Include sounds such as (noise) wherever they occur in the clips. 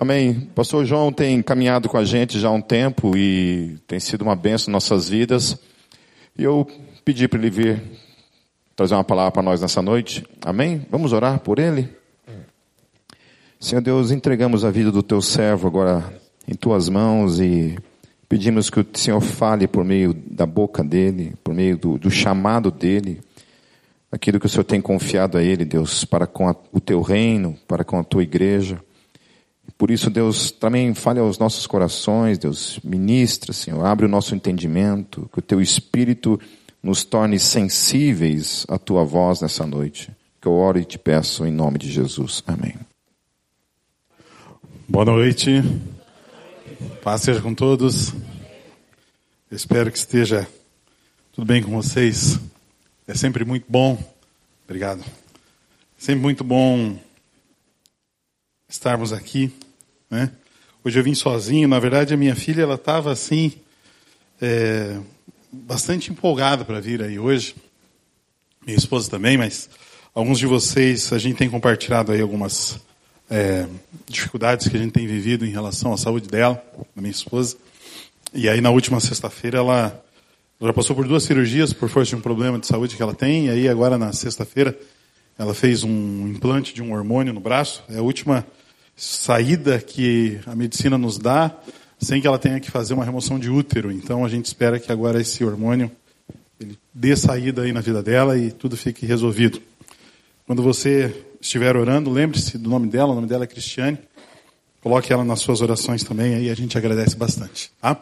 Amém. Pastor João tem caminhado com a gente já há um tempo e tem sido uma benção em nossas vidas. E eu pedi para ele vir trazer uma palavra para nós nessa noite. Amém? Vamos orar por ele? Senhor Deus, entregamos a vida do teu servo agora em tuas mãos e pedimos que o Senhor fale por meio da boca dele, por meio do, do chamado dele, aquilo que o Senhor tem confiado a ele, Deus, para com a, o teu reino, para com a tua igreja. Por isso, Deus, também fale aos nossos corações, Deus, ministra, Senhor, abre o nosso entendimento, que o teu Espírito nos torne sensíveis à tua voz nessa noite. Que eu oro e te peço em nome de Jesus. Amém. Boa noite. Paz seja com todos. Espero que esteja tudo bem com vocês. É sempre muito bom. Obrigado. Sempre muito bom estarmos aqui, né? Hoje eu vim sozinho. Na verdade, a minha filha ela estava assim é, bastante empolgada para vir aí hoje. Minha esposa também, mas alguns de vocês a gente tem compartilhado aí algumas é, dificuldades que a gente tem vivido em relação à saúde dela, da minha esposa. E aí na última sexta-feira ela, já passou por duas cirurgias por força de um problema de saúde que ela tem. E aí agora na sexta-feira ela fez um implante de um hormônio no braço. É a última saída que a medicina nos dá sem que ela tenha que fazer uma remoção de útero. Então a gente espera que agora esse hormônio ele dê saída aí na vida dela e tudo fique resolvido. Quando você estiver orando, lembre-se do nome dela, o nome dela é Cristiane. Coloque ela nas suas orações também, aí a gente agradece bastante. Tá?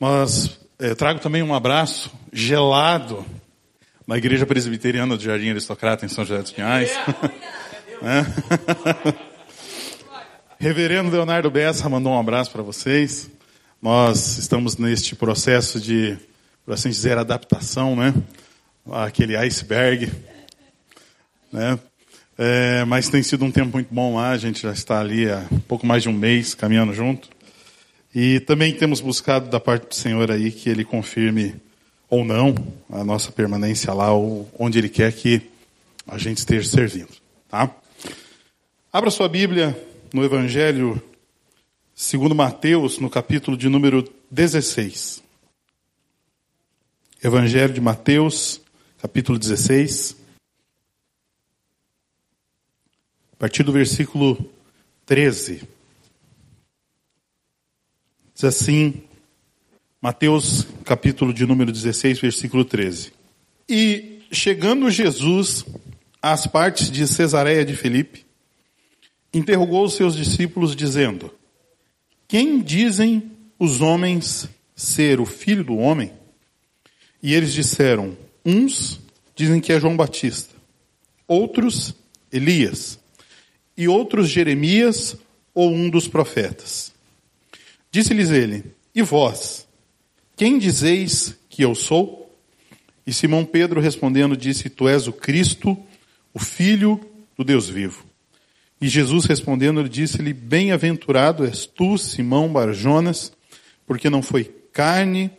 Mas é, trago também um abraço gelado na Igreja Presbiteriana do Jardim Aristocrata, em São José dos Pinhais. é. (laughs) (laughs) Reverendo Leonardo Bessa mandou um abraço para vocês. Nós estamos neste processo de, por assim dizer, adaptação, né? Aquele iceberg, né? É, mas tem sido um tempo muito bom lá, a gente já está ali há pouco mais de um mês caminhando junto. E também temos buscado da parte do Senhor aí que Ele confirme ou não a nossa permanência lá, ou onde Ele quer que a gente esteja servindo. Tá? Abra sua Bíblia no Evangelho segundo Mateus, no capítulo de número 16. Evangelho de Mateus, capítulo 16. a partir do versículo 13. Diz assim, Mateus capítulo de número 16, versículo 13. E chegando Jesus às partes de Cesareia de Filipe, interrogou os seus discípulos dizendo: Quem dizem os homens ser o filho do homem? E eles disseram: Uns dizem que é João Batista, outros Elias e outros Jeremias ou um dos profetas. Disse-lhes ele: E vós, quem dizeis que eu sou? E Simão Pedro respondendo disse: Tu és o Cristo, o Filho do Deus vivo. E Jesus respondendo disse-lhe: Bem-aventurado és tu, Simão Barjonas, porque não foi carne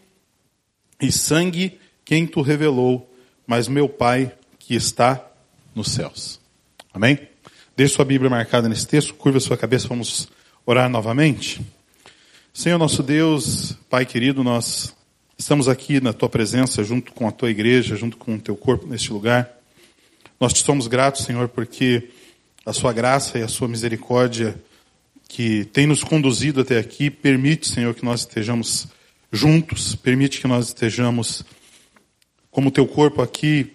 e sangue quem tu revelou, mas meu Pai que está nos céus. Amém? Deixe sua Bíblia marcada nesse texto, curva sua cabeça, vamos orar novamente. Senhor nosso Deus, Pai querido, nós estamos aqui na tua presença, junto com a tua igreja, junto com o teu corpo neste lugar. Nós te somos gratos, Senhor, porque a sua graça e a sua misericórdia que tem nos conduzido até aqui permite, Senhor, que nós estejamos juntos, permite que nós estejamos como teu corpo aqui,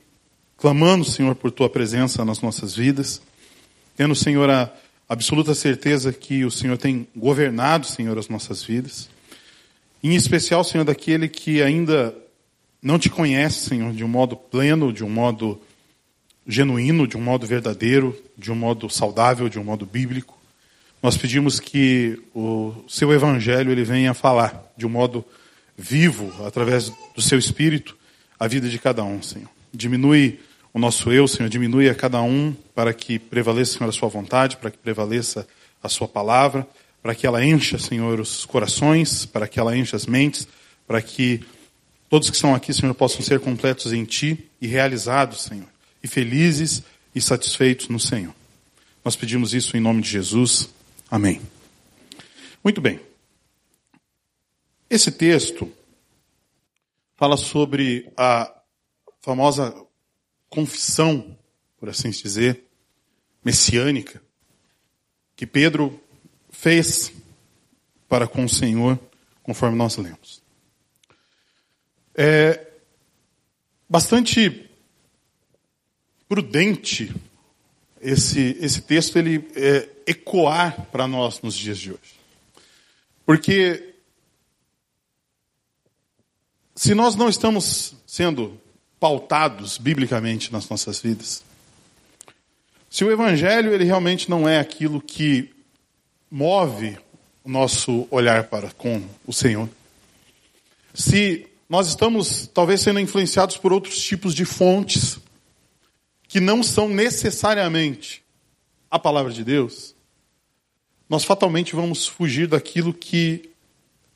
clamando, Senhor, por tua presença nas nossas vidas tendo, Senhor, a absoluta certeza que o Senhor tem governado, Senhor, as nossas vidas. Em especial, Senhor, daquele que ainda não te conhece, Senhor, de um modo pleno, de um modo genuíno, de um modo verdadeiro, de um modo saudável, de um modo bíblico. Nós pedimos que o seu evangelho ele venha falar de um modo vivo, através do seu espírito, a vida de cada um, Senhor. Diminui o nosso eu, Senhor, diminui a cada um para que prevaleça, Senhor, a sua vontade, para que prevaleça a sua palavra, para que ela encha, Senhor, os corações, para que ela encha as mentes, para que todos que estão aqui, Senhor, possam ser completos em Ti e realizados, Senhor, e felizes e satisfeitos no Senhor. Nós pedimos isso em nome de Jesus. Amém. Muito bem. Esse texto fala sobre a famosa confissão, por assim dizer, messiânica, que Pedro fez para com o Senhor, conforme nós lemos. É bastante prudente esse, esse texto ele é, ecoar para nós nos dias de hoje. Porque se nós não estamos sendo pautados biblicamente nas nossas vidas, se o evangelho ele realmente não é aquilo que move o nosso olhar para com o Senhor, se nós estamos talvez sendo influenciados por outros tipos de fontes que não são necessariamente a palavra de Deus, nós fatalmente vamos fugir daquilo que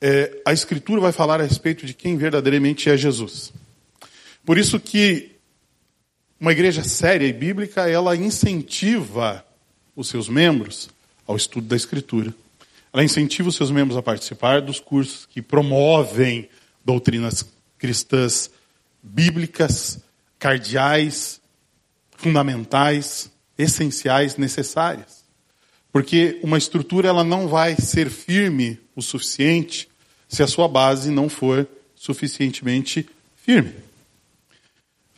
é, a Escritura vai falar a respeito de quem verdadeiramente é Jesus. Por isso que uma igreja séria e bíblica, ela incentiva os seus membros ao estudo da Escritura. Ela incentiva os seus membros a participar dos cursos que promovem doutrinas cristãs bíblicas, cardeais, fundamentais, essenciais, necessárias. Porque uma estrutura ela não vai ser firme o suficiente se a sua base não for suficientemente firme.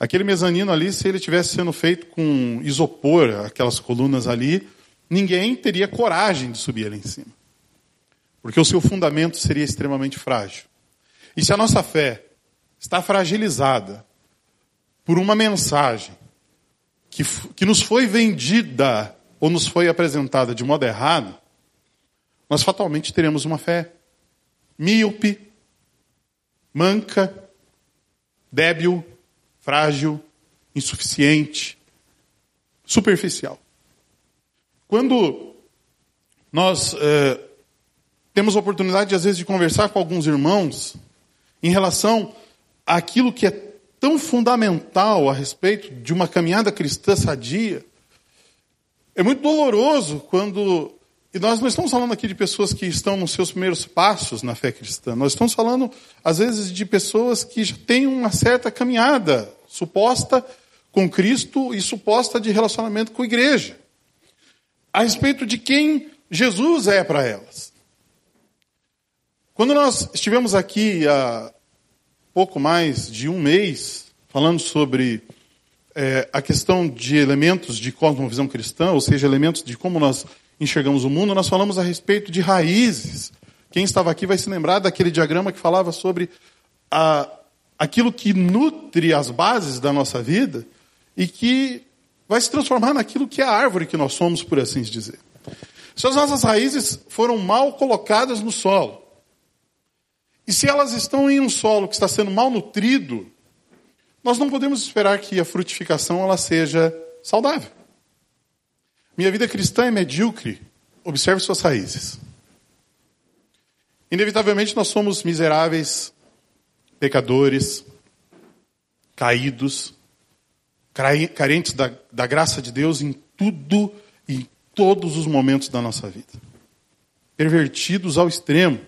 Aquele mezanino ali, se ele tivesse sendo feito com isopor, aquelas colunas ali, ninguém teria coragem de subir ali em cima. Porque o seu fundamento seria extremamente frágil. E se a nossa fé está fragilizada por uma mensagem que, que nos foi vendida ou nos foi apresentada de modo errado, nós fatalmente teremos uma fé míope, manca, débil, frágil, insuficiente, superficial. Quando nós é, temos a oportunidade, às vezes, de conversar com alguns irmãos em relação àquilo que é tão fundamental a respeito de uma caminhada cristã sadia, é muito doloroso quando. E nós não estamos falando aqui de pessoas que estão nos seus primeiros passos na fé cristã. Nós estamos falando, às vezes, de pessoas que já têm uma certa caminhada suposta com Cristo e suposta de relacionamento com a igreja. A respeito de quem Jesus é para elas. Quando nós estivemos aqui há pouco mais de um mês falando sobre é, a questão de elementos de cosmovisão cristã, ou seja, elementos de como nós enxergamos o mundo, nós falamos a respeito de raízes. Quem estava aqui vai se lembrar daquele diagrama que falava sobre a, aquilo que nutre as bases da nossa vida e que vai se transformar naquilo que é a árvore que nós somos, por assim dizer. Se as nossas raízes foram mal colocadas no solo, e se elas estão em um solo que está sendo mal nutrido, nós não podemos esperar que a frutificação ela seja saudável. Minha vida cristã é medíocre. Observe suas raízes. Inevitavelmente nós somos miseráveis, pecadores, caídos, carentes da, da graça de Deus em tudo e em todos os momentos da nossa vida. Pervertidos ao extremo.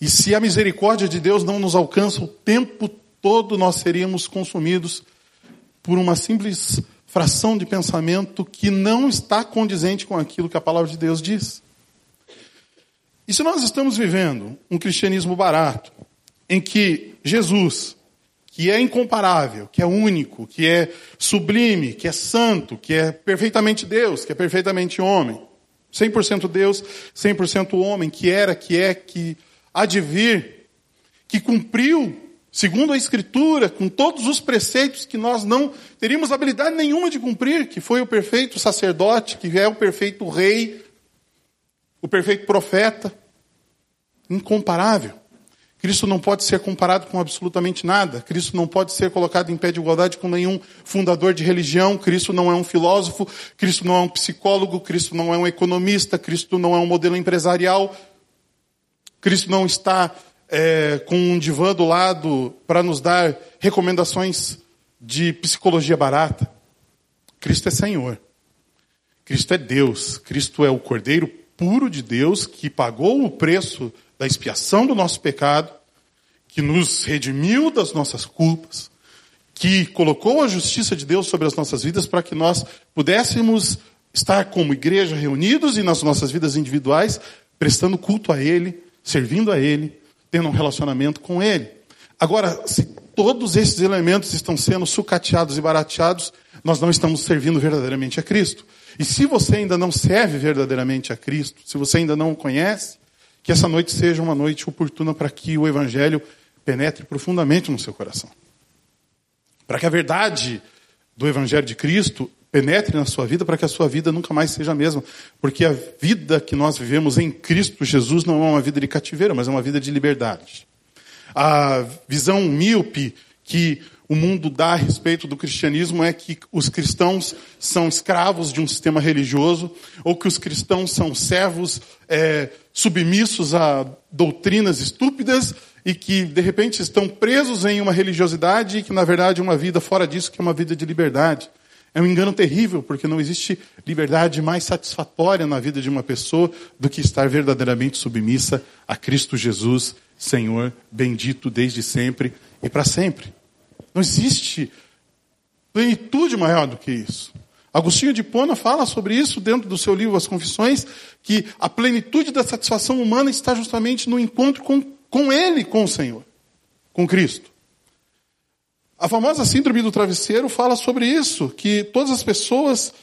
E se a misericórdia de Deus não nos alcança o tempo todo nós seríamos consumidos por uma simples fração de pensamento que não está condizente com aquilo que a palavra de Deus diz. E se nós estamos vivendo um cristianismo barato, em que Jesus, que é incomparável, que é único, que é sublime, que é santo, que é perfeitamente Deus, que é perfeitamente homem, 100% Deus, 100% homem, que era, que é, que há de vir, que cumpriu segundo a Escritura, com todos os preceitos que nós não teríamos habilidade nenhuma de cumprir, que foi o perfeito sacerdote, que é o perfeito rei, o perfeito profeta, incomparável. Cristo não pode ser comparado com absolutamente nada. Cristo não pode ser colocado em pé de igualdade com nenhum fundador de religião. Cristo não é um filósofo. Cristo não é um psicólogo. Cristo não é um economista. Cristo não é um modelo empresarial. Cristo não está é, com um divã do lado para nos dar recomendações de psicologia barata. Cristo é Senhor. Cristo é Deus. Cristo é o Cordeiro puro de Deus que pagou o preço da expiação do nosso pecado, que nos redimiu das nossas culpas, que colocou a justiça de Deus sobre as nossas vidas para que nós pudéssemos estar como igreja reunidos e nas nossas vidas individuais, prestando culto a Ele, servindo a Ele, tendo um relacionamento com Ele. Agora, se todos esses elementos estão sendo sucateados e barateados, nós não estamos servindo verdadeiramente a Cristo. E se você ainda não serve verdadeiramente a Cristo, se você ainda não o conhece, que essa noite seja uma noite oportuna para que o Evangelho penetre profundamente no seu coração. Para que a verdade do Evangelho de Cristo penetre na sua vida, para que a sua vida nunca mais seja a mesma. Porque a vida que nós vivemos em Cristo Jesus não é uma vida de cativeiro, mas é uma vida de liberdade. A visão míope que o mundo dá a respeito do cristianismo é que os cristãos são escravos de um sistema religioso, ou que os cristãos são servos é, submissos a doutrinas estúpidas e que, de repente, estão presos em uma religiosidade e que, na verdade, é uma vida fora disso, que é uma vida de liberdade. É um engano terrível, porque não existe liberdade mais satisfatória na vida de uma pessoa do que estar verdadeiramente submissa a Cristo Jesus, Senhor, bendito desde sempre e para sempre. Não existe plenitude maior do que isso. Agostinho de Pona fala sobre isso dentro do seu livro As Confissões, que a plenitude da satisfação humana está justamente no encontro com, com Ele, com o Senhor, com Cristo. A famosa síndrome do travesseiro fala sobre isso, que todas as pessoas,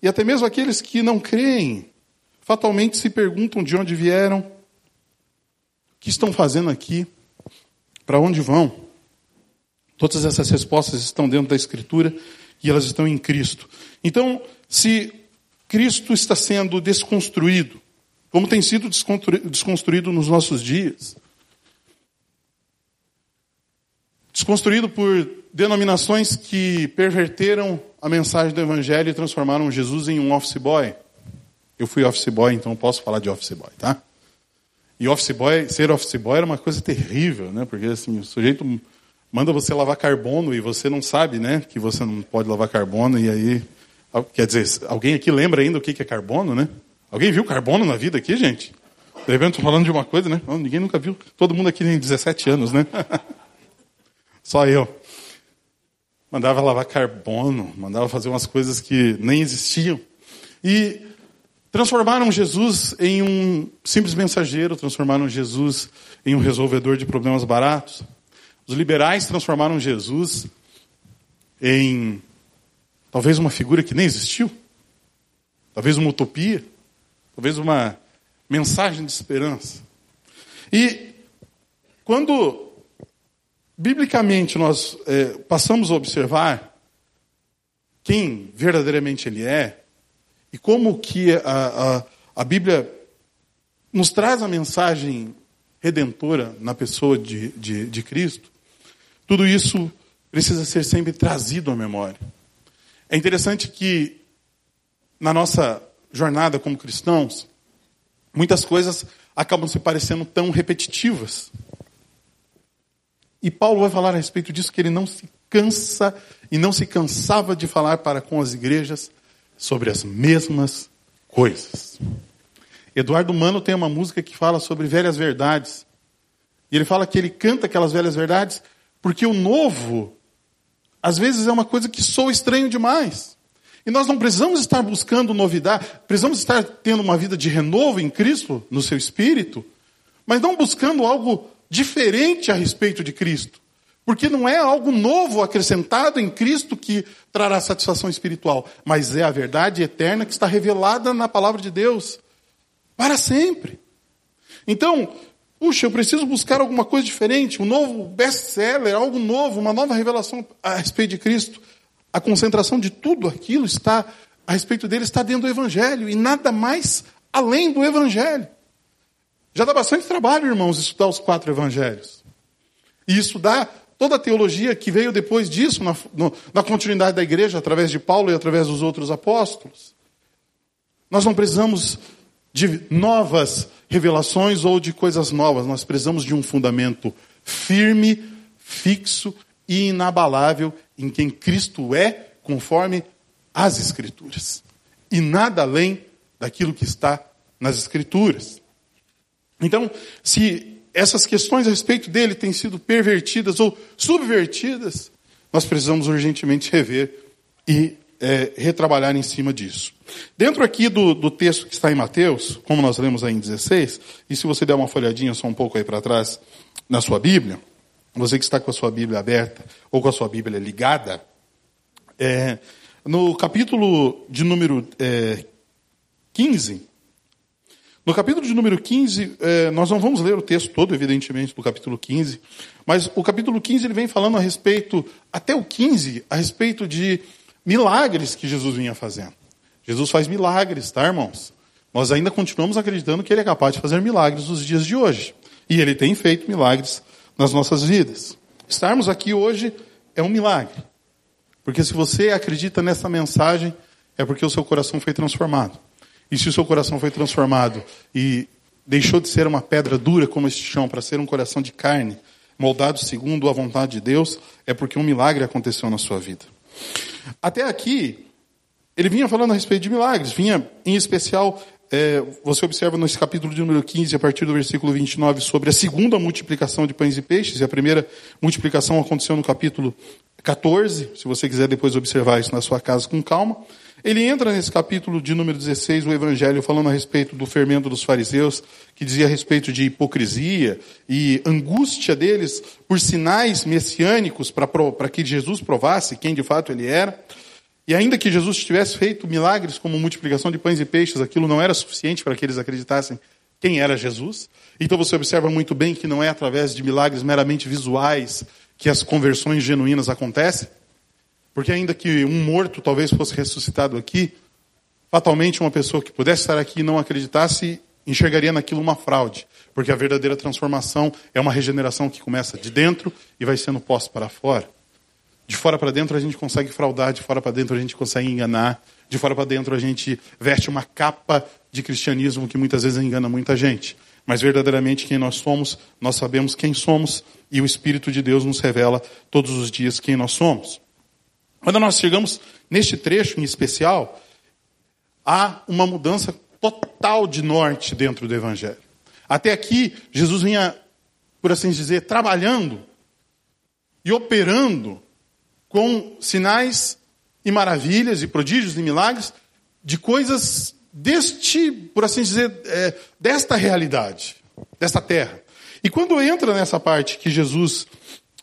e até mesmo aqueles que não creem, fatalmente se perguntam de onde vieram, o que estão fazendo aqui, para onde vão. Todas essas respostas estão dentro da Escritura e elas estão em Cristo. Então, se Cristo está sendo desconstruído, como tem sido desconstruído nos nossos dias, desconstruído por denominações que perverteram a mensagem do Evangelho e transformaram Jesus em um office boy. Eu fui office boy, então posso falar de office boy, tá? E office boy, ser office boy era uma coisa terrível, né? Porque assim, o sujeito manda você lavar carbono e você não sabe, né, que você não pode lavar carbono e aí, quer dizer, alguém aqui lembra ainda o que é carbono, né? Alguém viu carbono na vida aqui, gente? De repente falando de uma coisa, né? Ninguém nunca viu. Todo mundo aqui tem 17 anos, né? (laughs) Só eu. Mandava lavar carbono, mandava fazer umas coisas que nem existiam. E transformaram Jesus em um simples mensageiro, transformaram Jesus em um resolvedor de problemas baratos. Os liberais transformaram Jesus em talvez uma figura que nem existiu, talvez uma utopia, talvez uma mensagem de esperança. E quando biblicamente nós é, passamos a observar quem verdadeiramente ele é e como que a, a, a Bíblia nos traz a mensagem redentora na pessoa de, de, de Cristo, tudo isso precisa ser sempre trazido à memória. É interessante que na nossa jornada como cristãos, muitas coisas acabam se parecendo tão repetitivas. E Paulo vai falar a respeito disso que ele não se cansa e não se cansava de falar para com as igrejas sobre as mesmas coisas. Eduardo Mano tem uma música que fala sobre velhas verdades. E ele fala que ele canta aquelas velhas verdades porque o novo, às vezes, é uma coisa que soa estranho demais. E nós não precisamos estar buscando novidade, precisamos estar tendo uma vida de renovo em Cristo, no seu espírito, mas não buscando algo diferente a respeito de Cristo. Porque não é algo novo acrescentado em Cristo que trará satisfação espiritual, mas é a verdade eterna que está revelada na palavra de Deus para sempre. Então, Puxa, eu preciso buscar alguma coisa diferente, um novo best-seller, algo novo, uma nova revelação a respeito de Cristo. A concentração de tudo aquilo está, a respeito dele, está dentro do Evangelho e nada mais além do Evangelho. Já dá bastante trabalho, irmãos, estudar os quatro Evangelhos. E estudar toda a teologia que veio depois disso, na, no, na continuidade da igreja, através de Paulo e através dos outros apóstolos. Nós não precisamos de novas revelações ou de coisas novas. Nós precisamos de um fundamento firme, fixo e inabalável em quem Cristo é, conforme as Escrituras. E nada além daquilo que está nas Escrituras. Então, se essas questões a respeito dele têm sido pervertidas ou subvertidas, nós precisamos urgentemente rever e é, retrabalhar em cima disso. Dentro aqui do, do, texto que está em Mateus, como nós lemos aí em 16, e se você der uma folhadinha só um pouco aí para trás na sua Bíblia, você que está com a sua Bíblia aberta ou com a sua Bíblia ligada, é, no capítulo de número é, 15, no capítulo de número 15, eh, nós não vamos ler o texto todo, evidentemente, do capítulo 15, mas o capítulo 15 ele vem falando a respeito, até o 15, a respeito de milagres que Jesus vinha fazendo. Jesus faz milagres, tá, irmãos? Nós ainda continuamos acreditando que ele é capaz de fazer milagres nos dias de hoje. E ele tem feito milagres nas nossas vidas. Estarmos aqui hoje é um milagre. Porque se você acredita nessa mensagem, é porque o seu coração foi transformado. E se o seu coração foi transformado e deixou de ser uma pedra dura como este chão para ser um coração de carne, moldado segundo a vontade de Deus, é porque um milagre aconteceu na sua vida. Até aqui, ele vinha falando a respeito de milagres, vinha em especial, é, você observa nesse capítulo de número 15, a partir do versículo 29, sobre a segunda multiplicação de pães e peixes, e a primeira multiplicação aconteceu no capítulo 14, se você quiser depois observar isso na sua casa com calma. Ele entra nesse capítulo de número 16, o Evangelho, falando a respeito do fermento dos fariseus, que dizia a respeito de hipocrisia e angústia deles por sinais messiânicos para que Jesus provasse quem de fato ele era. E ainda que Jesus tivesse feito milagres como multiplicação de pães e peixes, aquilo não era suficiente para que eles acreditassem quem era Jesus. Então você observa muito bem que não é através de milagres meramente visuais que as conversões genuínas acontecem. Porque ainda que um morto talvez fosse ressuscitado aqui, fatalmente uma pessoa que pudesse estar aqui e não acreditasse, enxergaria naquilo uma fraude. Porque a verdadeira transformação é uma regeneração que começa de dentro e vai sendo posta para fora. De fora para dentro a gente consegue fraudar, de fora para dentro a gente consegue enganar, de fora para dentro a gente veste uma capa de cristianismo que muitas vezes engana muita gente. Mas verdadeiramente quem nós somos, nós sabemos quem somos e o Espírito de Deus nos revela todos os dias quem nós somos. Quando nós chegamos neste trecho em especial, há uma mudança total de norte dentro do Evangelho. Até aqui, Jesus vinha, por assim dizer, trabalhando e operando com sinais e maravilhas e prodígios e milagres de coisas deste, por assim dizer, é, desta realidade, desta terra. E quando entra nessa parte que Jesus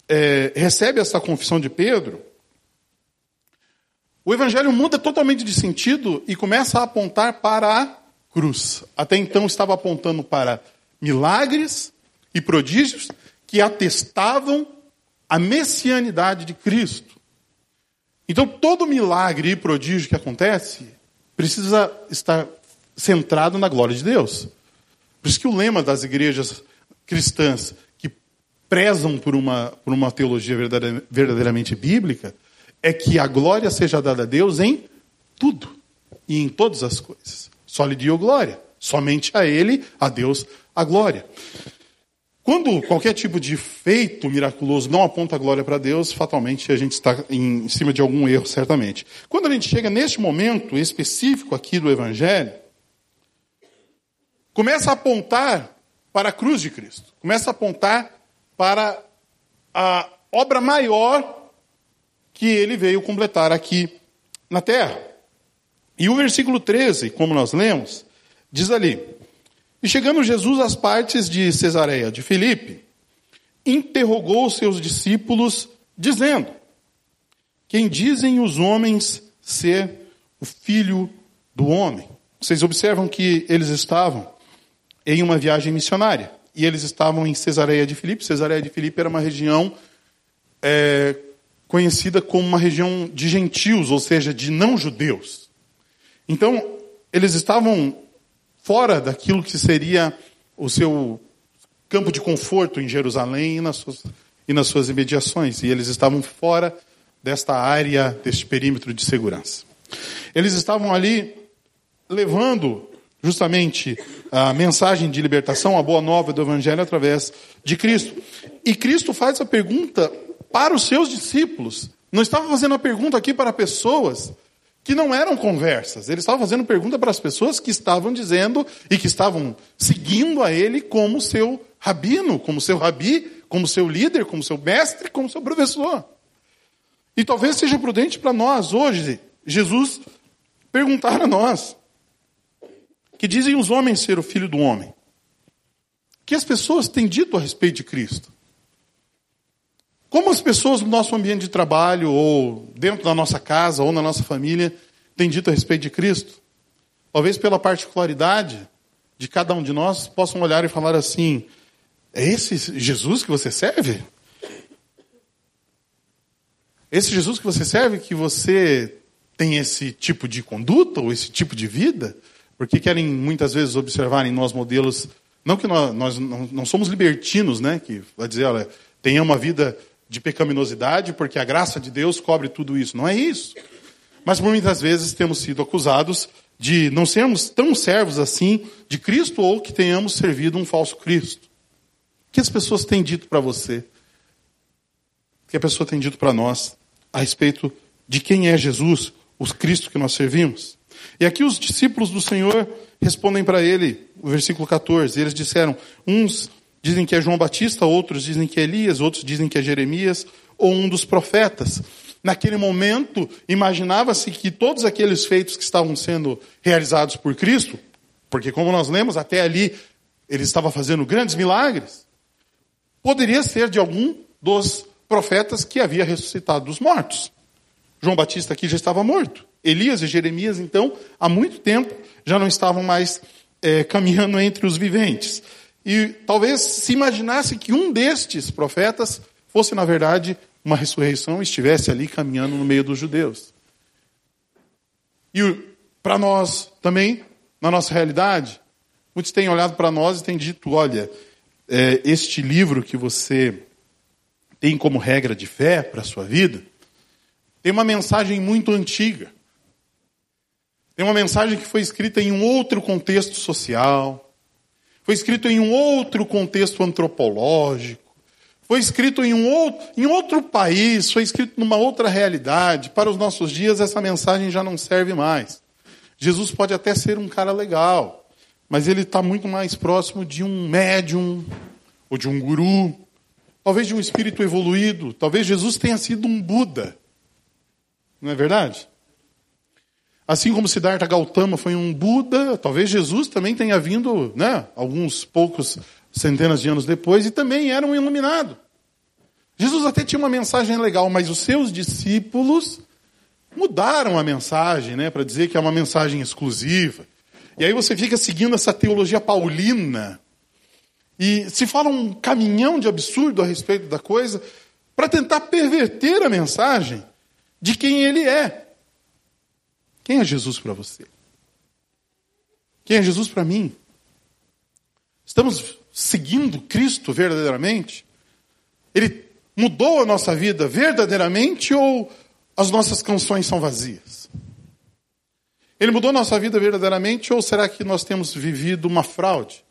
é, recebe essa confissão de Pedro, o evangelho muda totalmente de sentido e começa a apontar para a cruz. Até então estava apontando para milagres e prodígios que atestavam a messianidade de Cristo. Então, todo milagre e prodígio que acontece precisa estar centrado na glória de Deus. Por isso que o lema das igrejas cristãs que prezam por uma, por uma teologia verdadeiramente bíblica é que a glória seja dada a Deus em tudo e em todas as coisas. Só lhe dio glória. Somente a Ele, a Deus, a glória. Quando qualquer tipo de feito miraculoso não aponta a glória para Deus, fatalmente a gente está em cima de algum erro, certamente. Quando a gente chega neste momento específico aqui do Evangelho, começa a apontar para a cruz de Cristo, começa a apontar para a obra maior que ele veio completar aqui na terra. E o versículo 13, como nós lemos, diz ali: E chegando Jesus às partes de Cesareia de Filipe, interrogou seus discípulos, dizendo: Quem dizem os homens ser o filho do homem? Vocês observam que eles estavam em uma viagem missionária. E eles estavam em Cesareia de Filipe. Cesareia de Filipe era uma região é, conhecida como uma região de gentios, ou seja, de não-judeus. Então, eles estavam fora daquilo que seria o seu campo de conforto em Jerusalém e nas suas, e nas suas imediações. E eles estavam fora desta área, deste perímetro de segurança. Eles estavam ali levando justamente a mensagem de libertação, a boa nova do Evangelho através de Cristo. E Cristo faz a pergunta para os seus discípulos. Não estava fazendo a pergunta aqui para pessoas que não eram conversas. Ele estava fazendo pergunta para as pessoas que estavam dizendo e que estavam seguindo a ele como seu rabino, como seu rabi, como seu líder, como seu mestre, como seu professor. E talvez seja prudente para nós hoje, Jesus perguntar a nós: que dizem os homens ser o filho do homem? Que as pessoas têm dito a respeito de Cristo? Como as pessoas no nosso ambiente de trabalho, ou dentro da nossa casa, ou na nossa família, têm dito a respeito de Cristo? Talvez pela particularidade de cada um de nós, possam olhar e falar assim: é esse Jesus que você serve? Esse Jesus que você serve, que você tem esse tipo de conduta ou esse tipo de vida? Porque querem muitas vezes observar em nós modelos, não que nós, nós não, não, somos libertinos, né? Que vai dizer, olha, tenha uma vida de pecaminosidade, porque a graça de Deus cobre tudo isso. Não é isso. Mas muitas vezes temos sido acusados de não sermos tão servos assim de Cristo ou que tenhamos servido um falso Cristo. O que as pessoas têm dito para você? O que a pessoa tem dito para nós a respeito de quem é Jesus, o Cristo que nós servimos? E aqui os discípulos do Senhor respondem para ele, o versículo 14. Eles disseram: uns Dizem que é João Batista, outros dizem que é Elias, outros dizem que é Jeremias ou um dos profetas. Naquele momento, imaginava-se que todos aqueles feitos que estavam sendo realizados por Cristo, porque como nós lemos, até ali ele estava fazendo grandes milagres, poderia ser de algum dos profetas que havia ressuscitado dos mortos. João Batista aqui já estava morto. Elias e Jeremias, então, há muito tempo já não estavam mais é, caminhando entre os viventes. E talvez se imaginasse que um destes profetas fosse, na verdade, uma ressurreição e estivesse ali caminhando no meio dos judeus. E para nós também, na nossa realidade, muitos têm olhado para nós e têm dito: olha, é, este livro que você tem como regra de fé para a sua vida, tem uma mensagem muito antiga. Tem uma mensagem que foi escrita em um outro contexto social, foi escrito em um outro contexto antropológico, foi escrito em um outro, em outro país, foi escrito numa outra realidade. Para os nossos dias, essa mensagem já não serve mais. Jesus pode até ser um cara legal, mas ele está muito mais próximo de um médium ou de um guru, talvez de um espírito evoluído. Talvez Jesus tenha sido um Buda. Não é verdade? Assim como Siddhartha Gautama foi um Buda, talvez Jesus também tenha vindo, né, alguns poucos centenas de anos depois e também era um iluminado. Jesus até tinha uma mensagem legal, mas os seus discípulos mudaram a mensagem, né, para dizer que é uma mensagem exclusiva. E aí você fica seguindo essa teologia paulina e se fala um caminhão de absurdo a respeito da coisa para tentar perverter a mensagem de quem ele é. Quem é Jesus para você? Quem é Jesus para mim? Estamos seguindo Cristo verdadeiramente? Ele mudou a nossa vida verdadeiramente ou as nossas canções são vazias? Ele mudou a nossa vida verdadeiramente ou será que nós temos vivido uma fraude?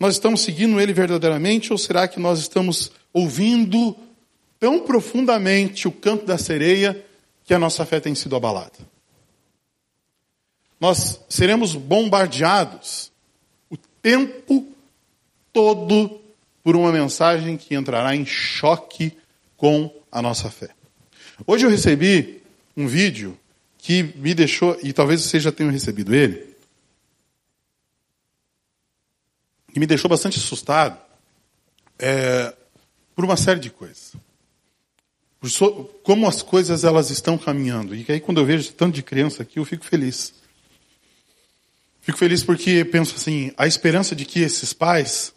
Nós estamos seguindo Ele verdadeiramente ou será que nós estamos ouvindo tão profundamente o canto da sereia que a nossa fé tem sido abalada? Nós seremos bombardeados o tempo todo por uma mensagem que entrará em choque com a nossa fé. Hoje eu recebi um vídeo que me deixou, e talvez você já tenha recebido ele, que me deixou bastante assustado é, por uma série de coisas. Como as coisas elas estão caminhando. E aí quando eu vejo tanto de criança aqui, eu fico feliz. Fico feliz porque penso assim, a esperança de que esses pais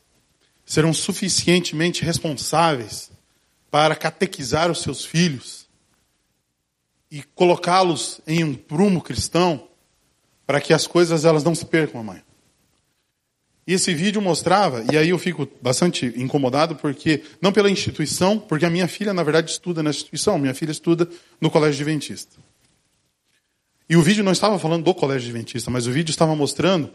serão suficientemente responsáveis para catequizar os seus filhos e colocá-los em um prumo cristão para que as coisas elas não se percam, mãe. E esse vídeo mostrava, e aí eu fico bastante incomodado porque não pela instituição, porque a minha filha na verdade estuda na instituição, minha filha estuda no colégio adventista. E o vídeo não estava falando do colégio adventista, mas o vídeo estava mostrando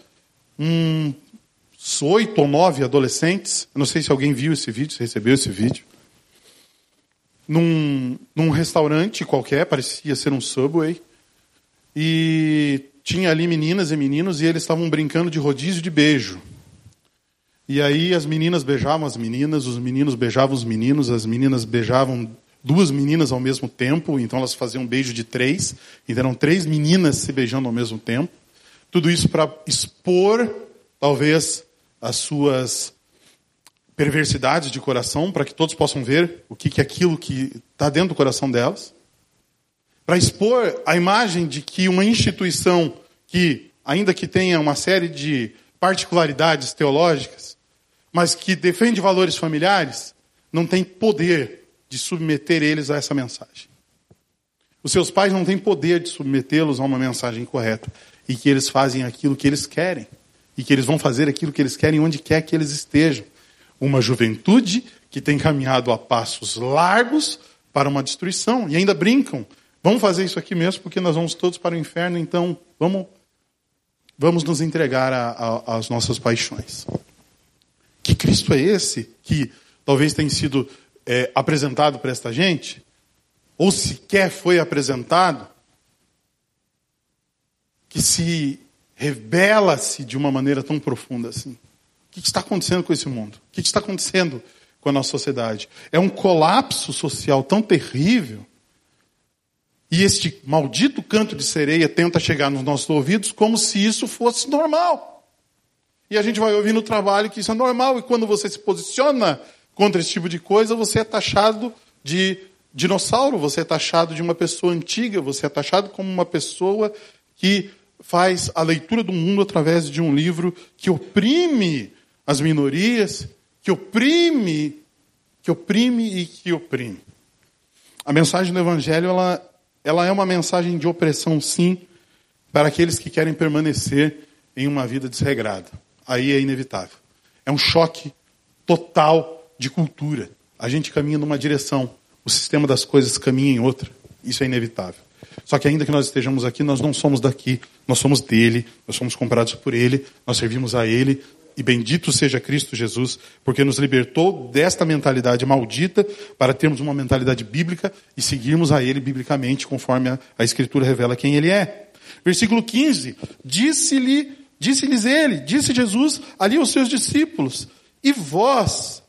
uns oito ou nove adolescentes. Eu não sei se alguém viu esse vídeo, se recebeu esse vídeo. Num, num restaurante qualquer, parecia ser um subway. e tinha ali meninas e meninos e eles estavam brincando de rodízio de beijo. E aí as meninas beijavam as meninas, os meninos beijavam os meninos, as meninas beijavam duas meninas ao mesmo tempo, então elas faziam um beijo de três, então eram três meninas se beijando ao mesmo tempo. Tudo isso para expor, talvez, as suas perversidades de coração, para que todos possam ver o que é aquilo que está dentro do coração delas. Para expor a imagem de que uma instituição que, ainda que tenha uma série de particularidades teológicas, mas que defende valores familiares, não tem poder de submeter eles a essa mensagem. Os seus pais não têm poder de submetê-los a uma mensagem correta. E que eles fazem aquilo que eles querem. E que eles vão fazer aquilo que eles querem onde quer que eles estejam. Uma juventude que tem caminhado a passos largos para uma destruição. E ainda brincam. Vamos fazer isso aqui mesmo porque nós vamos todos para o inferno, então vamos, vamos nos entregar às nossas paixões. Que Cristo é esse que talvez tenha sido é, apresentado para esta gente, ou sequer foi apresentado, que se revela-se de uma maneira tão profunda assim. O que está acontecendo com esse mundo? O que está acontecendo com a nossa sociedade? É um colapso social tão terrível. E este maldito canto de sereia tenta chegar nos nossos ouvidos como se isso fosse normal. E a gente vai ouvir no trabalho que isso é normal, e quando você se posiciona contra esse tipo de coisa, você é taxado de dinossauro, você é taxado de uma pessoa antiga, você é taxado como uma pessoa que faz a leitura do mundo através de um livro que oprime as minorias, que oprime, que oprime e que oprime. A mensagem do evangelho ela, ela é uma mensagem de opressão sim para aqueles que querem permanecer em uma vida desregrada. Aí é inevitável. É um choque total de cultura. A gente caminha numa direção, o sistema das coisas caminha em outra. Isso é inevitável. Só que ainda que nós estejamos aqui, nós não somos daqui, nós somos dele, nós somos comprados por ele, nós servimos a ele, e bendito seja Cristo Jesus, porque nos libertou desta mentalidade maldita para termos uma mentalidade bíblica e seguirmos a ele biblicamente, conforme a, a Escritura revela quem ele é. Versículo 15: Disse-lhe, disse-lhes ele, disse Jesus ali aos seus discípulos: E vós,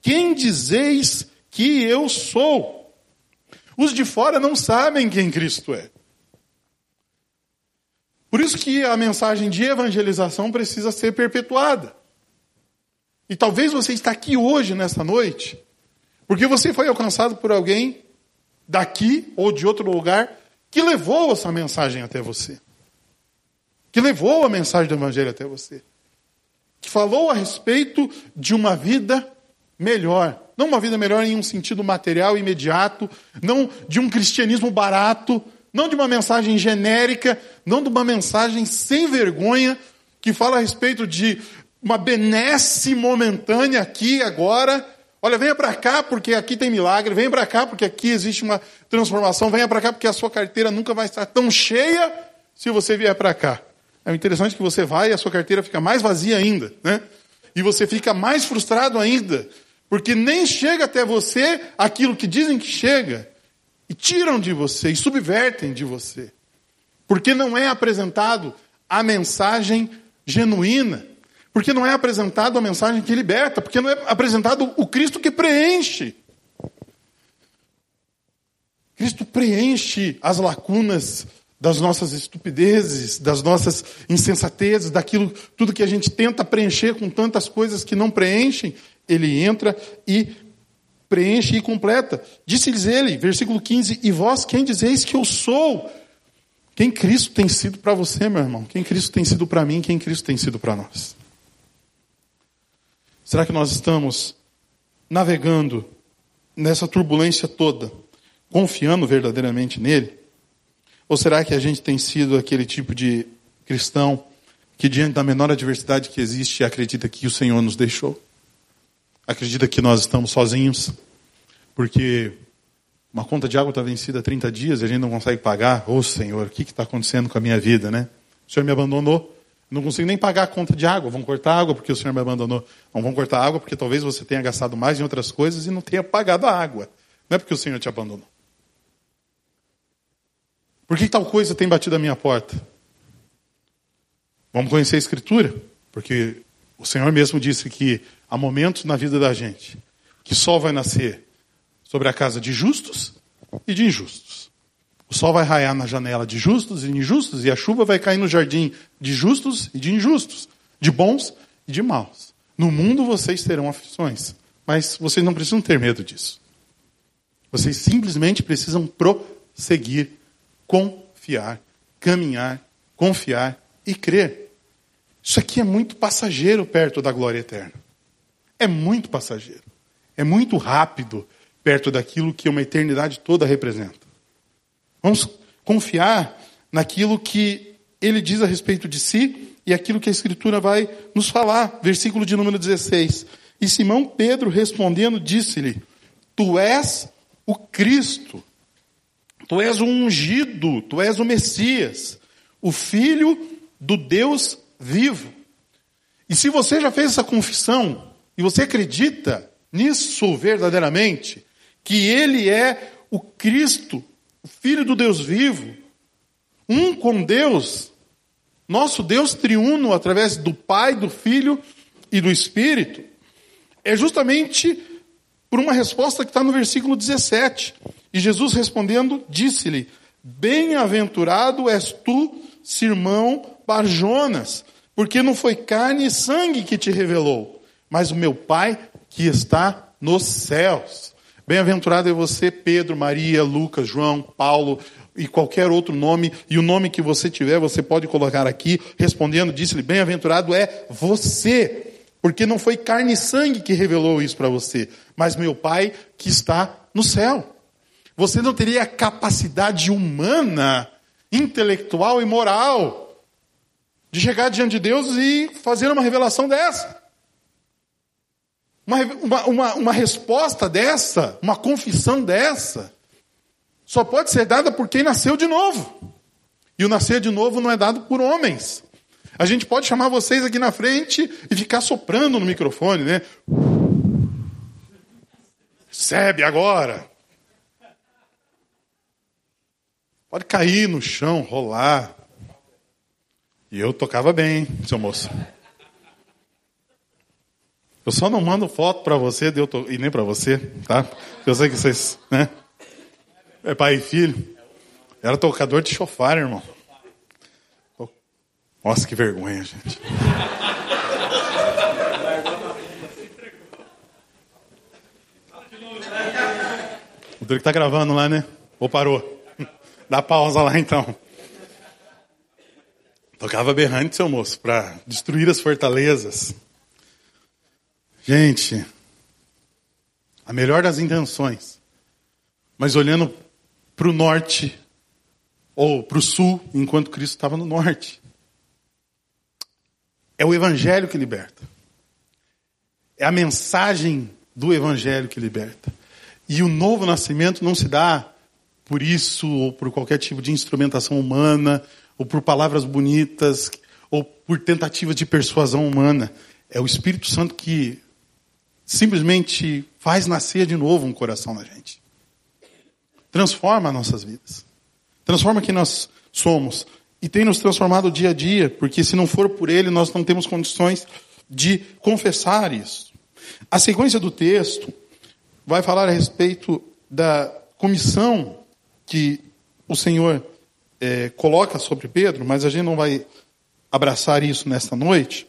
quem dizeis que eu sou? Os de fora não sabem quem Cristo é. Por isso que a mensagem de evangelização precisa ser perpetuada. E talvez você está aqui hoje, nessa noite, porque você foi alcançado por alguém daqui ou de outro lugar que levou essa mensagem até você. Que levou a mensagem do Evangelho até você. Que falou a respeito de uma vida melhor. Não uma vida melhor em um sentido material imediato, não de um cristianismo barato, não de uma mensagem genérica, não de uma mensagem sem vergonha que fala a respeito de uma benesse momentânea aqui agora. Olha, venha para cá porque aqui tem milagre, venha para cá porque aqui existe uma transformação, venha para cá porque a sua carteira nunca vai estar tão cheia se você vier para cá. É interessante que você vai e a sua carteira fica mais vazia ainda, né? E você fica mais frustrado ainda, porque nem chega até você aquilo que dizem que chega. E tiram de você, e subvertem de você. Porque não é apresentado a mensagem genuína. Porque não é apresentado a mensagem que liberta. Porque não é apresentado o Cristo que preenche. Cristo preenche as lacunas das nossas estupidezes, das nossas insensatezes, daquilo tudo que a gente tenta preencher com tantas coisas que não preenchem ele entra e preenche e completa. Disse-lhes ele, versículo 15: E vós quem dizeis que eu sou? Quem Cristo tem sido para você, meu irmão? Quem Cristo tem sido para mim? Quem Cristo tem sido para nós? Será que nós estamos navegando nessa turbulência toda, confiando verdadeiramente nele? Ou será que a gente tem sido aquele tipo de cristão que, diante da menor adversidade que existe, acredita que o Senhor nos deixou? Acredita que nós estamos sozinhos, porque uma conta de água está vencida há 30 dias e a gente não consegue pagar. Ô oh, Senhor, o que está acontecendo com a minha vida, né? O Senhor me abandonou. Não consigo nem pagar a conta de água. Vão cortar água porque o Senhor me abandonou. Não vão cortar água porque talvez você tenha gastado mais em outras coisas e não tenha pagado a água. Não é porque o Senhor te abandonou. Por que tal coisa tem batido a minha porta? Vamos conhecer a Escritura, porque o Senhor mesmo disse que há momentos na vida da gente que sol vai nascer sobre a casa de justos e de injustos. O sol vai raiar na janela de justos e injustos, e a chuva vai cair no jardim de justos e de injustos, de bons e de maus. No mundo vocês terão aflições, mas vocês não precisam ter medo disso. Vocês simplesmente precisam prosseguir, confiar, caminhar, confiar e crer. Isso aqui é muito passageiro perto da glória eterna. É muito passageiro. É muito rápido perto daquilo que uma eternidade toda representa. Vamos confiar naquilo que ele diz a respeito de si e aquilo que a Escritura vai nos falar. Versículo de número 16. E Simão Pedro respondendo disse-lhe: Tu és o Cristo, tu és o ungido, tu és o Messias, o Filho do Deus vivo. E se você já fez essa confissão e você acredita nisso verdadeiramente, que ele é o Cristo, o Filho do Deus vivo, um com Deus, nosso Deus triuno através do Pai, do Filho e do Espírito, é justamente por uma resposta que está no versículo 17. E Jesus respondendo, disse-lhe: Bem-aventurado és tu, Simão Barjonas, porque não foi carne e sangue que te revelou, mas o meu Pai que está nos céus. Bem-aventurado é você, Pedro, Maria, Lucas, João, Paulo e qualquer outro nome, e o nome que você tiver, você pode colocar aqui. Respondendo, disse-lhe: Bem-aventurado é você, porque não foi carne e sangue que revelou isso para você, mas meu Pai que está no céu. Você não teria a capacidade humana, intelectual e moral de chegar diante de Deus e fazer uma revelação dessa. Uma, uma, uma, resposta dessa, uma confissão dessa, só pode ser dada por quem nasceu de novo. E o nascer de novo não é dado por homens. A gente pode chamar vocês aqui na frente e ficar soprando no microfone, né? Recebe agora. Pode cair no chão, rolar. E eu tocava bem, seu moço. Eu só não mando foto para você e nem para você, tá? Eu sei que vocês, né? É pai e filho. Era tocador de chofar, irmão. Nossa, que vergonha, gente. O Drake tá gravando lá, né? Ou parou? Dá pausa lá então. Tocava berrante, seu moço, para destruir as fortalezas. Gente, a melhor das intenções, mas olhando para o norte ou para o sul, enquanto Cristo estava no norte. É o Evangelho que liberta. É a mensagem do Evangelho que liberta. E o novo nascimento não se dá por isso, ou por qualquer tipo de instrumentação humana, ou por palavras bonitas, ou por tentativas de persuasão humana. É o Espírito Santo que simplesmente faz nascer de novo um coração na gente. Transforma nossas vidas. Transforma quem nós somos. E tem nos transformado dia a dia, porque se não for por Ele, nós não temos condições de confessar isso. A sequência do texto vai falar a respeito da comissão que o Senhor é, coloca sobre Pedro, mas a gente não vai abraçar isso nesta noite.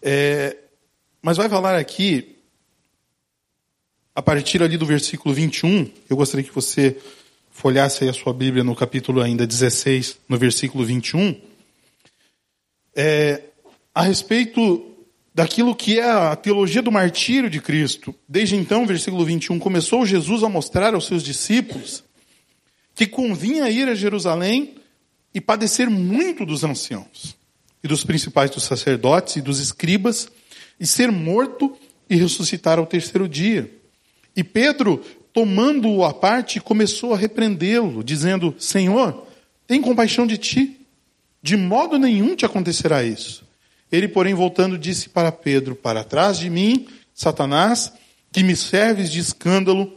É, mas vai falar aqui, a partir ali do versículo 21, eu gostaria que você folhasse aí a sua Bíblia no capítulo ainda 16, no versículo 21, é, a respeito daquilo que é a teologia do martírio de Cristo. Desde então, versículo 21, começou Jesus a mostrar aos seus discípulos que convinha ir a Jerusalém e padecer muito dos anciãos e dos principais dos sacerdotes e dos escribas e ser morto e ressuscitar ao terceiro dia. E Pedro, tomando-o à parte, começou a repreendê-lo, dizendo: Senhor, tem compaixão de ti, de modo nenhum te acontecerá isso. Ele, porém, voltando, disse para Pedro: Para trás de mim, Satanás, que me serves de escândalo,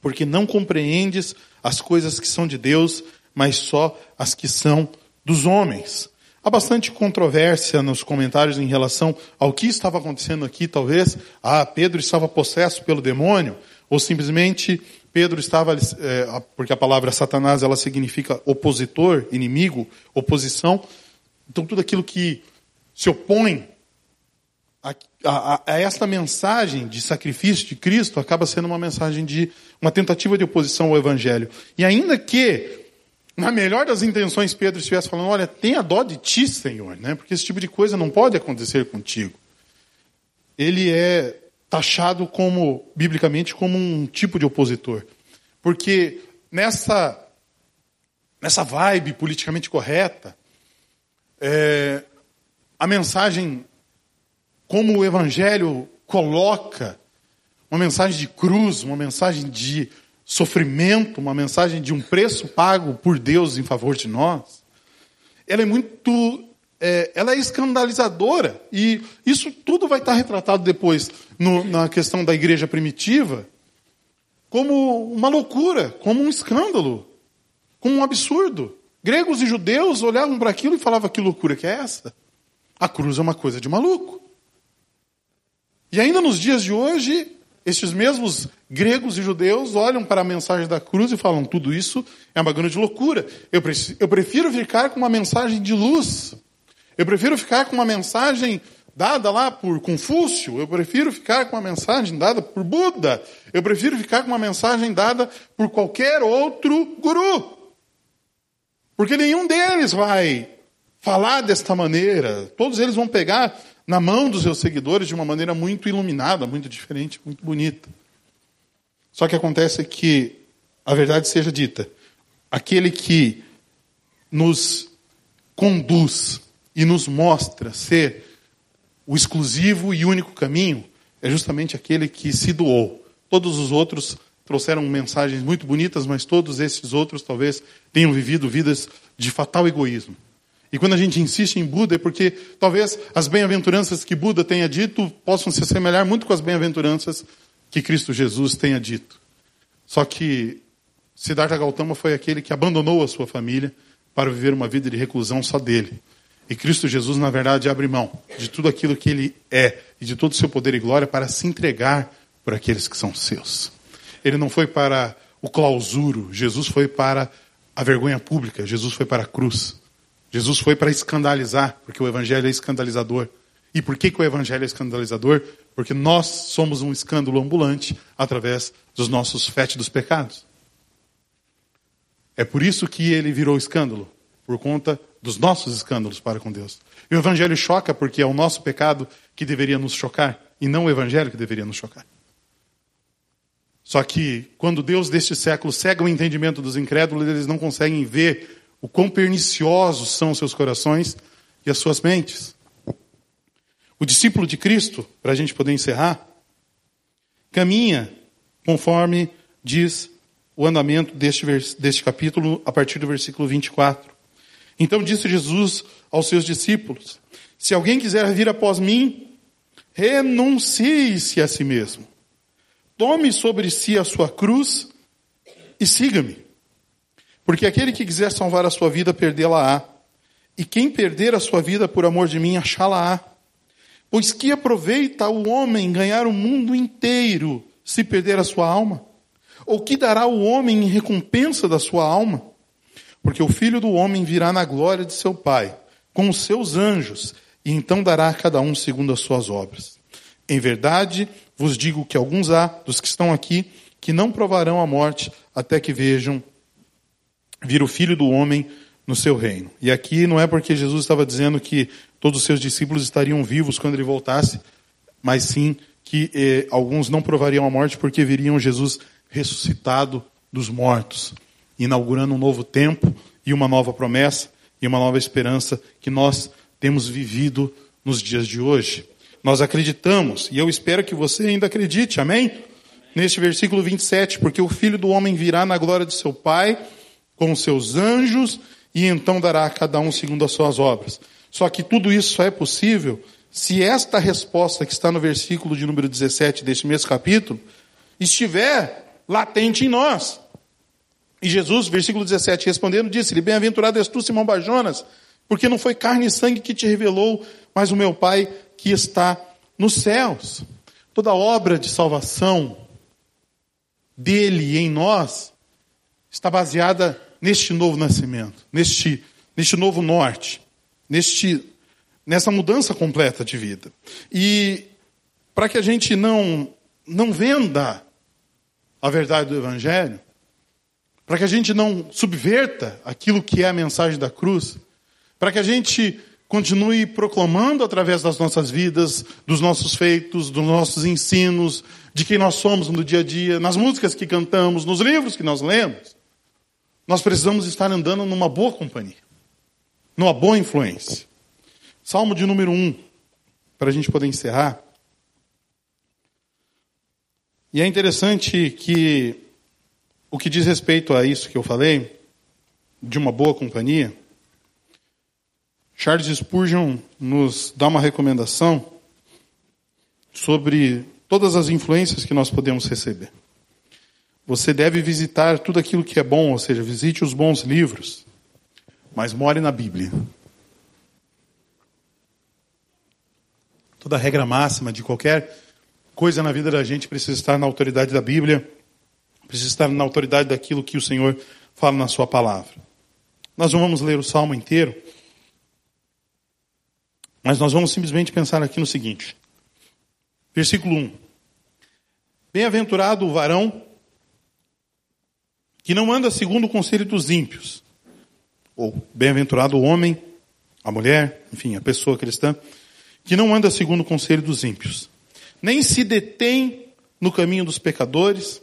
porque não compreendes as coisas que são de Deus, mas só as que são dos homens. Há bastante controvérsia nos comentários em relação ao que estava acontecendo aqui, talvez. Ah, Pedro estava possesso pelo demônio, ou simplesmente Pedro estava, é, porque a palavra Satanás ela significa opositor, inimigo, oposição. Então tudo aquilo que se opõe a, a, a, esta mensagem de sacrifício de Cristo acaba sendo uma mensagem de uma tentativa de oposição ao Evangelho. E ainda que, na melhor das intenções, Pedro estivesse falando: olha, tenha dó de ti, Senhor, né? porque esse tipo de coisa não pode acontecer contigo. Ele é taxado como, biblicamente, como um tipo de opositor. Porque nessa, nessa vibe politicamente correta, é, a mensagem como o Evangelho coloca uma mensagem de cruz, uma mensagem de sofrimento, uma mensagem de um preço pago por Deus em favor de nós, ela é muito. É, ela é escandalizadora. E isso tudo vai estar retratado depois no, na questão da igreja primitiva como uma loucura, como um escândalo, como um absurdo. Gregos e judeus olhavam para aquilo e falavam: que loucura que é essa? A cruz é uma coisa de maluco. E ainda nos dias de hoje, estes mesmos gregos e judeus olham para a mensagem da cruz e falam: tudo isso é uma grande loucura. Eu, eu prefiro ficar com uma mensagem de luz. Eu prefiro ficar com uma mensagem dada lá por Confúcio. Eu prefiro ficar com uma mensagem dada por Buda. Eu prefiro ficar com uma mensagem dada por qualquer outro guru. Porque nenhum deles vai falar desta maneira. Todos eles vão pegar na mão dos seus seguidores de uma maneira muito iluminada, muito diferente, muito bonita. Só que acontece que a verdade seja dita, aquele que nos conduz e nos mostra ser o exclusivo e único caminho é justamente aquele que se doou. Todos os outros trouxeram mensagens muito bonitas, mas todos esses outros talvez tenham vivido vidas de fatal egoísmo. E quando a gente insiste em Buda é porque talvez as bem-aventuranças que Buda tenha dito possam se assemelhar muito com as bem-aventuranças que Cristo Jesus tenha dito. Só que Siddhartha Gautama foi aquele que abandonou a sua família para viver uma vida de reclusão só dele. E Cristo Jesus, na verdade, abre mão de tudo aquilo que ele é e de todo o seu poder e glória para se entregar por aqueles que são seus. Ele não foi para o clausuro, Jesus foi para a vergonha pública, Jesus foi para a cruz. Jesus foi para escandalizar, porque o evangelho é escandalizador. E por que, que o evangelho é escandalizador? Porque nós somos um escândalo ambulante através dos nossos fétidos pecados. É por isso que ele virou escândalo, por conta dos nossos escândalos para com Deus. E o evangelho choca porque é o nosso pecado que deveria nos chocar, e não o evangelho que deveria nos chocar. Só que quando Deus deste século cega o entendimento dos incrédulos, eles não conseguem ver o quão perniciosos são os seus corações e as suas mentes. O discípulo de Cristo, para a gente poder encerrar, caminha conforme diz o andamento deste, deste capítulo, a partir do versículo 24. Então disse Jesus aos seus discípulos: Se alguém quiser vir após mim, renuncie-se a si mesmo. Tome sobre si a sua cruz e siga-me. Porque aquele que quiser salvar a sua vida, perdê-la-á. E quem perder a sua vida por amor de mim, achá-la-á. Pois que aproveita o homem ganhar o mundo inteiro se perder a sua alma? Ou que dará o homem em recompensa da sua alma? Porque o filho do homem virá na glória de seu Pai, com os seus anjos, e então dará a cada um segundo as suas obras. Em verdade, vos digo que alguns há, dos que estão aqui, que não provarão a morte até que vejam vir o filho do homem no seu reino. E aqui não é porque Jesus estava dizendo que todos os seus discípulos estariam vivos quando ele voltasse, mas sim que eh, alguns não provariam a morte porque viriam Jesus ressuscitado dos mortos, inaugurando um novo tempo e uma nova promessa e uma nova esperança que nós temos vivido nos dias de hoje. Nós acreditamos, e eu espero que você ainda acredite, amém? Neste versículo 27, porque o filho do homem virá na glória de seu Pai com seus anjos, e então dará a cada um segundo as suas obras. Só que tudo isso só é possível se esta resposta que está no versículo de número 17 deste mesmo capítulo estiver latente em nós. E Jesus, versículo 17, respondendo, disse-lhe: Bem-aventurado és tu, Simão Barjonas, porque não foi carne e sangue que te revelou, mas o meu Pai que está nos céus. Toda obra de salvação dele em nós está baseada neste novo nascimento, neste, neste novo norte, neste, nessa mudança completa de vida. E para que a gente não, não venda a verdade do Evangelho, para que a gente não subverta aquilo que é a mensagem da cruz, para que a gente continue proclamando através das nossas vidas, dos nossos feitos, dos nossos ensinos, de quem nós somos no dia a dia, nas músicas que cantamos, nos livros que nós lemos, nós precisamos estar andando numa boa companhia, numa boa influência. Salmo de número 1, para a gente poder encerrar. E é interessante que o que diz respeito a isso que eu falei, de uma boa companhia, Charles Spurgeon nos dá uma recomendação sobre todas as influências que nós podemos receber. Você deve visitar tudo aquilo que é bom, ou seja, visite os bons livros, mas more na Bíblia. Toda regra máxima de qualquer coisa na vida da gente precisa estar na autoridade da Bíblia, precisa estar na autoridade daquilo que o Senhor fala na Sua palavra. Nós não vamos ler o salmo inteiro, mas nós vamos simplesmente pensar aqui no seguinte: versículo 1. Bem-aventurado o varão que não anda segundo o conselho dos ímpios, ou bem-aventurado o homem, a mulher, enfim, a pessoa cristã, que não anda segundo o conselho dos ímpios, nem se detém no caminho dos pecadores,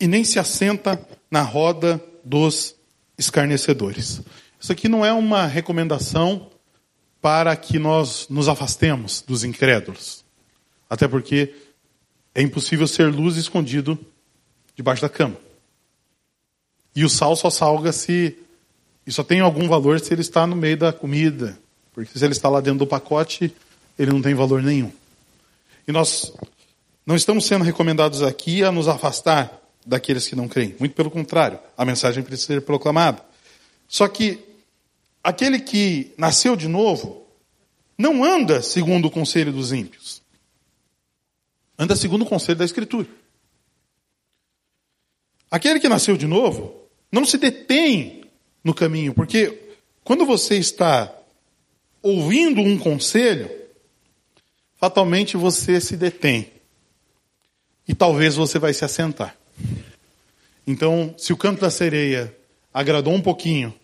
e nem se assenta na roda dos escarnecedores. Isso aqui não é uma recomendação para que nós nos afastemos dos incrédulos. Até porque é impossível ser luz escondido debaixo da cama. E o sal só salga se. E só tem algum valor se ele está no meio da comida. Porque se ele está lá dentro do pacote, ele não tem valor nenhum. E nós não estamos sendo recomendados aqui a nos afastar daqueles que não creem. Muito pelo contrário, a mensagem precisa ser proclamada. Só que aquele que nasceu de novo não anda segundo o conselho dos ímpios. Anda segundo o conselho da Escritura. Aquele que nasceu de novo não se detém no caminho, porque quando você está ouvindo um conselho, fatalmente você se detém. E talvez você vai se assentar. Então, se o canto da sereia agradou um pouquinho,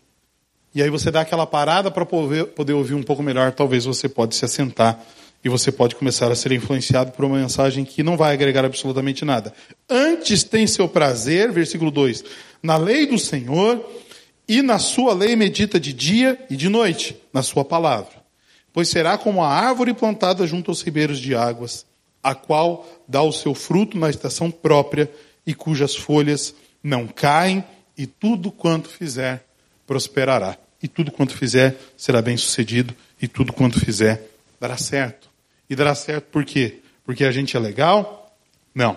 e aí você dá aquela parada para poder ouvir um pouco melhor, talvez você pode se assentar e você pode começar a ser influenciado por uma mensagem que não vai agregar absolutamente nada. Antes tem seu prazer, versículo 2, na lei do Senhor e na sua lei medita de dia e de noite, na sua palavra. Pois será como a árvore plantada junto aos ribeiros de águas, a qual dá o seu fruto na estação própria e cujas folhas não caem, e tudo quanto fizer prosperará. E tudo quanto fizer será bem sucedido, e tudo quanto fizer dará certo. E dará certo por quê? Porque a gente é legal? Não.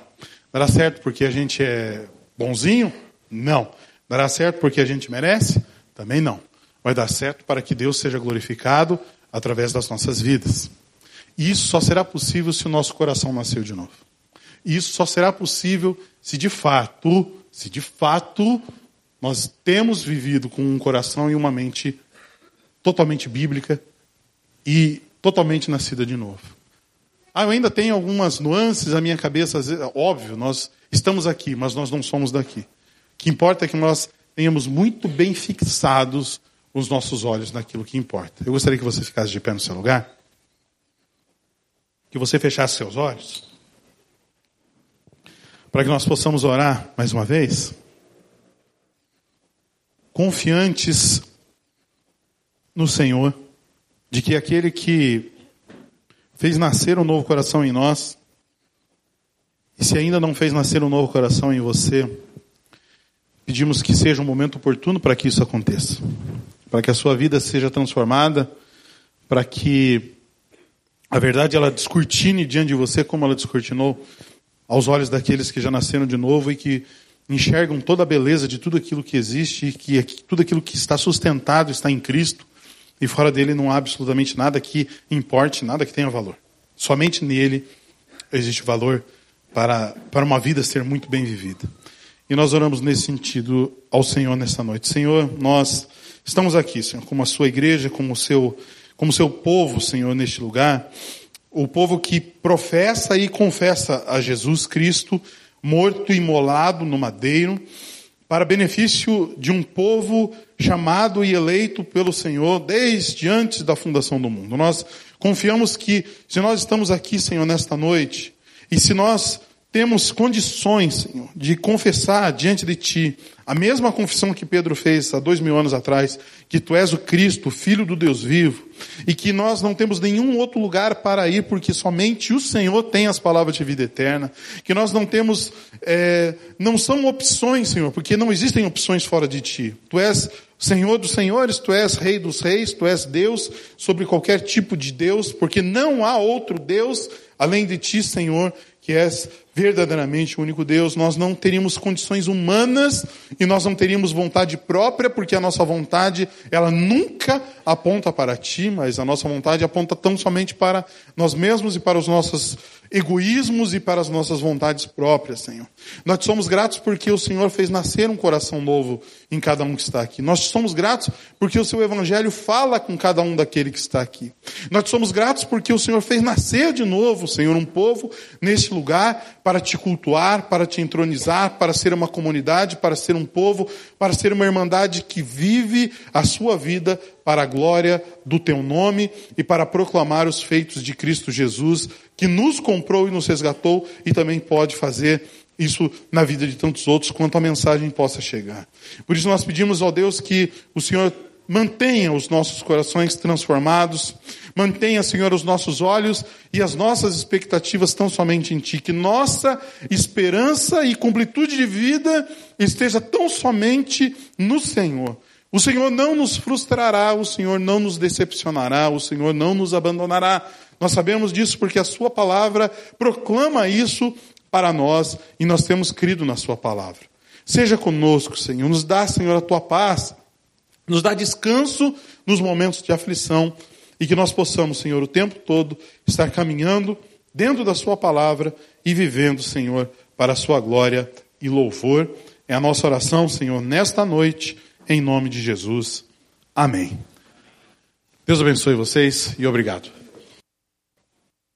Dará certo porque a gente é bonzinho? Não. Dará certo porque a gente merece? Também não. Vai dar certo para que Deus seja glorificado através das nossas vidas. E isso só será possível se o nosso coração nasceu de novo. E isso só será possível se de fato, se de fato nós temos vivido com um coração e uma mente totalmente bíblica e totalmente nascida de novo. Ah, eu ainda tenho algumas nuances na minha cabeça, óbvio, nós estamos aqui, mas nós não somos daqui. O que importa é que nós tenhamos muito bem fixados os nossos olhos naquilo que importa. Eu gostaria que você ficasse de pé no seu lugar, que você fechasse seus olhos, para que nós possamos orar mais uma vez, confiantes no Senhor, de que aquele que fez nascer um novo coração em nós. E se ainda não fez nascer um novo coração em você, pedimos que seja um momento oportuno para que isso aconteça. Para que a sua vida seja transformada, para que a verdade ela descortine diante de você como ela descortinou aos olhos daqueles que já nasceram de novo e que enxergam toda a beleza de tudo aquilo que existe e que tudo aquilo que está sustentado está em Cristo e fora dele não há absolutamente nada que importe, nada que tenha valor. Somente nele existe valor para, para uma vida ser muito bem vivida. E nós oramos nesse sentido ao Senhor nessa noite. Senhor, nós estamos aqui, Senhor, como a sua igreja, como o seu, como o seu povo, Senhor, neste lugar. O povo que professa e confessa a Jesus Cristo morto e imolado no madeiro, para benefício de um povo chamado e eleito pelo Senhor desde antes da fundação do mundo. Nós confiamos que se nós estamos aqui, Senhor, nesta noite, e se nós temos condições, Senhor, de confessar diante de Ti a mesma confissão que Pedro fez há dois mil anos atrás, que Tu és o Cristo, Filho do Deus vivo, e que nós não temos nenhum outro lugar para ir, porque somente o Senhor tem as palavras de vida eterna, que nós não temos, é, não são opções, Senhor, porque não existem opções fora de Ti. Tu és Senhor dos senhores, Tu és Rei dos reis, Tu és Deus sobre qualquer tipo de Deus, porque não há outro Deus além de Ti, Senhor, que és verdadeiramente o único Deus, nós não teríamos condições humanas e nós não teríamos vontade própria, porque a nossa vontade, ela nunca aponta para ti, mas a nossa vontade aponta tão somente para nós mesmos e para os nossos egoísmos e para as nossas vontades próprias, Senhor. Nós somos gratos porque o Senhor fez nascer um coração novo em cada um que está aqui. Nós somos gratos porque o seu evangelho fala com cada um daquele que está aqui. Nós somos gratos porque o Senhor fez nascer de novo, Senhor, um povo neste lugar para te cultuar, para te entronizar, para ser uma comunidade, para ser um povo, para ser uma irmandade que vive a sua vida para a glória do teu nome e para proclamar os feitos de Cristo Jesus, que nos comprou e nos resgatou e também pode fazer isso na vida de tantos outros, quanto a mensagem possa chegar. Por isso nós pedimos ao Deus que o Senhor mantenha os nossos corações transformados, mantenha, Senhor, os nossos olhos e as nossas expectativas tão somente em Ti, que nossa esperança e completude de vida esteja tão somente no Senhor. O Senhor não nos frustrará, o Senhor não nos decepcionará, o Senhor não nos abandonará. Nós sabemos disso porque a Sua palavra proclama isso para nós e nós temos crido na Sua palavra. Seja conosco, Senhor, nos dá, Senhor, a Tua paz, nos dá descanso nos momentos de aflição e que nós possamos, Senhor, o tempo todo estar caminhando dentro da Sua palavra e vivendo, Senhor, para a Sua glória e louvor. É a nossa oração, Senhor, nesta noite em nome de Jesus. Amém. Deus abençoe vocês e obrigado.